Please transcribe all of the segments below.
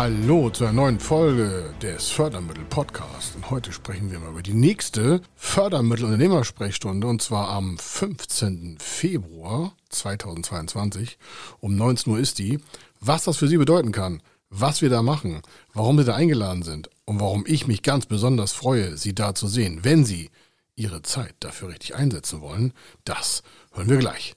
Hallo zu einer neuen Folge des Fördermittel-Podcasts. Und heute sprechen wir mal über die nächste Fördermittel-Unternehmersprechstunde und zwar am 15. Februar 2022. Um 19 Uhr ist die. Was das für Sie bedeuten kann, was wir da machen, warum Sie da eingeladen sind und warum ich mich ganz besonders freue, Sie da zu sehen, wenn Sie Ihre Zeit dafür richtig einsetzen wollen, das hören wir gleich.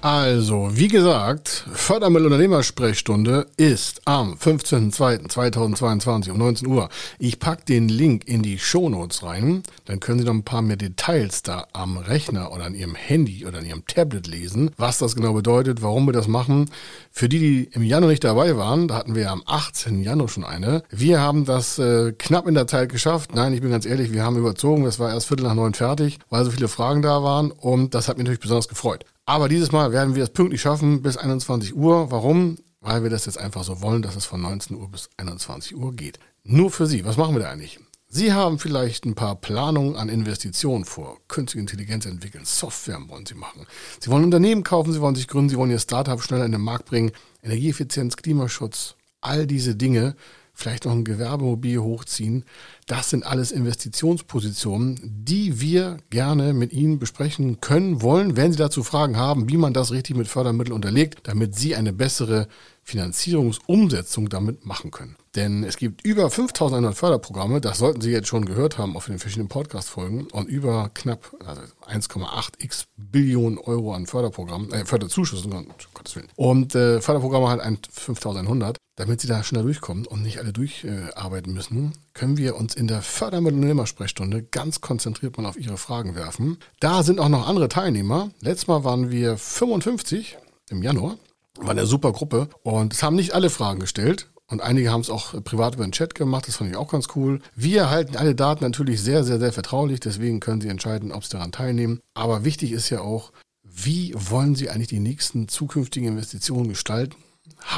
Also, wie gesagt, Fördermittelunternehmersprechstunde ist am 15.02.2022 um 19 Uhr. Ich packe den Link in die Shownotes rein, dann können Sie noch ein paar mehr Details da am Rechner oder an Ihrem Handy oder an Ihrem Tablet lesen, was das genau bedeutet, warum wir das machen. Für die, die im Januar nicht dabei waren, da hatten wir am 18. Januar schon eine. Wir haben das äh, knapp in der Zeit geschafft. Nein, ich bin ganz ehrlich, wir haben überzogen. Das war erst Viertel nach neun fertig, weil so viele Fragen da waren und das hat mich natürlich besonders gefreut. Aber dieses Mal werden wir es pünktlich schaffen bis 21 Uhr. Warum? Weil wir das jetzt einfach so wollen, dass es von 19 Uhr bis 21 Uhr geht. Nur für Sie. Was machen wir da eigentlich? Sie haben vielleicht ein paar Planungen an Investitionen vor. Künstliche Intelligenz entwickeln, Software wollen Sie machen. Sie wollen Unternehmen kaufen, Sie wollen sich gründen, Sie wollen Ihr Startup schneller in den Markt bringen. Energieeffizienz, Klimaschutz, all diese Dinge vielleicht noch ein Gewerbemobil hochziehen. Das sind alles Investitionspositionen, die wir gerne mit Ihnen besprechen können, wollen, wenn Sie dazu Fragen haben, wie man das richtig mit Fördermitteln unterlegt, damit Sie eine bessere Finanzierungsumsetzung damit machen können. Denn es gibt über 5100 Förderprogramme, das sollten Sie jetzt schon gehört haben auf den verschiedenen Podcast-Folgen und über knapp also 1,8x Billionen Euro an Förderprogrammen, äh, Förderzuschüssen, um Gottes Willen. Und äh, Förderprogramme halt 5100. Damit Sie da schneller durchkommen und nicht alle durcharbeiten äh, müssen, können wir uns in der Fördermittelunternehmersprechstunde ganz konzentriert mal auf Ihre Fragen werfen. Da sind auch noch andere Teilnehmer. Letztes Mal waren wir 55 im Januar war eine super Gruppe und es haben nicht alle Fragen gestellt. Und einige haben es auch privat über den Chat gemacht, das fand ich auch ganz cool. Wir halten alle Daten natürlich sehr, sehr, sehr vertraulich, deswegen können Sie entscheiden, ob Sie daran teilnehmen. Aber wichtig ist ja auch, wie wollen Sie eigentlich die nächsten zukünftigen Investitionen gestalten?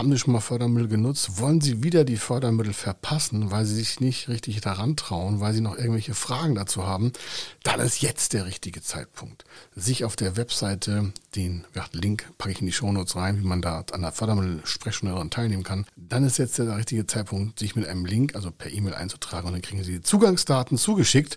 Haben Sie schon mal Fördermittel genutzt? Wollen Sie wieder die Fördermittel verpassen, weil Sie sich nicht richtig daran trauen, weil Sie noch irgendwelche Fragen dazu haben? Dann ist jetzt der richtige Zeitpunkt, sich auf der Webseite, den Link packe ich in die Shownotes rein, wie man da an der Fördermittel-Sprechstunde daran teilnehmen kann. Dann ist jetzt der richtige Zeitpunkt, sich mit einem Link, also per E-Mail einzutragen und dann kriegen Sie die Zugangsdaten zugeschickt.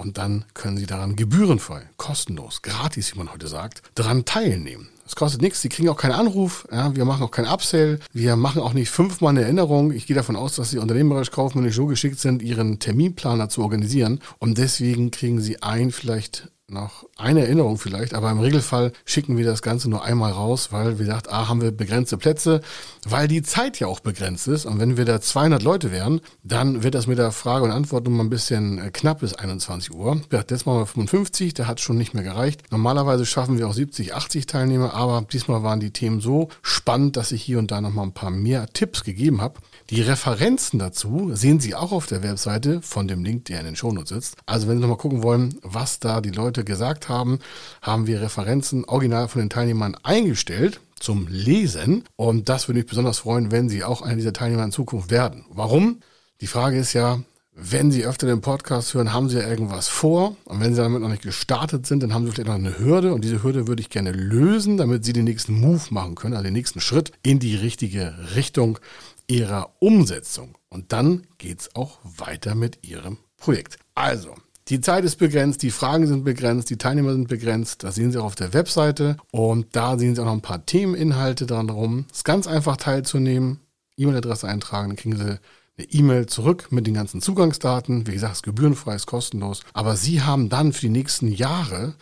Und dann können Sie daran gebührenfrei, kostenlos, gratis, wie man heute sagt, daran teilnehmen. Es kostet nichts, Sie kriegen auch keinen Anruf, ja, wir machen auch kein Upsell, wir machen auch nicht fünfmal eine Erinnerung. Ich gehe davon aus, dass Sie unternehmerisch kaufmännisch so geschickt sind, Ihren Terminplaner zu organisieren und deswegen kriegen Sie ein, vielleicht noch eine Erinnerung vielleicht, aber im Regelfall schicken wir das Ganze nur einmal raus, weil wir gesagt, ah, haben wir begrenzte Plätze, weil die Zeit ja auch begrenzt ist. Und wenn wir da 200 Leute wären, dann wird das mit der Frage und Antwort nur mal ein bisschen äh, knapp bis 21 Uhr. Ja, jetzt machen wir 55, der hat schon nicht mehr gereicht. Normalerweise schaffen wir auch 70, 80 Teilnehmer, aber diesmal waren die Themen so spannend, dass ich hier und da noch mal ein paar mehr Tipps gegeben habe. Die Referenzen dazu sehen Sie auch auf der Webseite von dem Link, der in den Shownotes sitzt. Also wenn Sie nochmal gucken wollen, was da die Leute gesagt haben, haben wir Referenzen original von den Teilnehmern eingestellt zum Lesen. Und das würde mich besonders freuen, wenn Sie auch einer dieser Teilnehmer in Zukunft werden. Warum? Die Frage ist ja, wenn Sie öfter den Podcast hören, haben Sie ja irgendwas vor. Und wenn Sie damit noch nicht gestartet sind, dann haben Sie vielleicht noch eine Hürde. Und diese Hürde würde ich gerne lösen, damit Sie den nächsten Move machen können, also den nächsten Schritt in die richtige Richtung ihrer Umsetzung. Und dann geht es auch weiter mit ihrem Projekt. Also, die Zeit ist begrenzt, die Fragen sind begrenzt, die Teilnehmer sind begrenzt. Das sehen Sie auch auf der Webseite. Und da sehen Sie auch noch ein paar Themeninhalte dran rum. Es ist ganz einfach teilzunehmen. E-Mail-Adresse eintragen, dann kriegen Sie eine E-Mail zurück mit den ganzen Zugangsdaten. Wie gesagt, es ist gebührenfrei, ist kostenlos. Aber Sie haben dann für die nächsten Jahre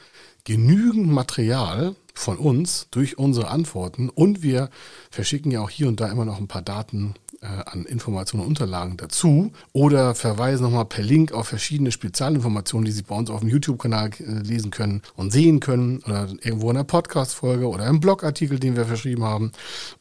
genügend Material von uns durch unsere Antworten und wir verschicken ja auch hier und da immer noch ein paar Daten äh, an Informationen und Unterlagen dazu oder verweisen nochmal per Link auf verschiedene Spezialinformationen, die Sie bei uns auf dem YouTube-Kanal äh, lesen können und sehen können oder irgendwo in einer Podcast-Folge oder einem Blogartikel, den wir verschrieben haben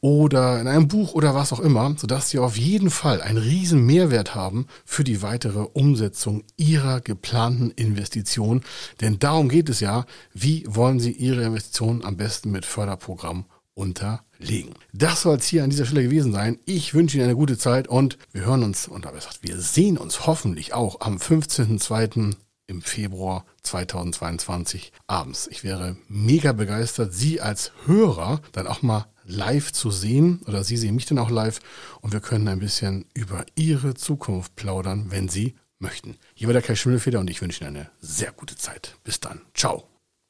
oder in einem Buch oder was auch immer, sodass Sie auf jeden Fall einen riesen Mehrwert haben für die weitere Umsetzung Ihrer geplanten Investition. Denn darum geht es ja, wie wollen Sie Ihre Investitionen am besten mit Förderprogramm unterlegen. Das soll es hier an dieser Stelle gewesen sein. Ich wünsche Ihnen eine gute Zeit und wir hören uns und gesagt, wir sehen uns hoffentlich auch am 15.02. im Februar 2022 abends. Ich wäre mega begeistert, Sie als Hörer dann auch mal live zu sehen oder Sie sehen mich dann auch live und wir können ein bisschen über Ihre Zukunft plaudern, wenn Sie möchten. Hier war der Kai Schimmelfeder und ich wünsche Ihnen eine sehr gute Zeit. Bis dann. Ciao.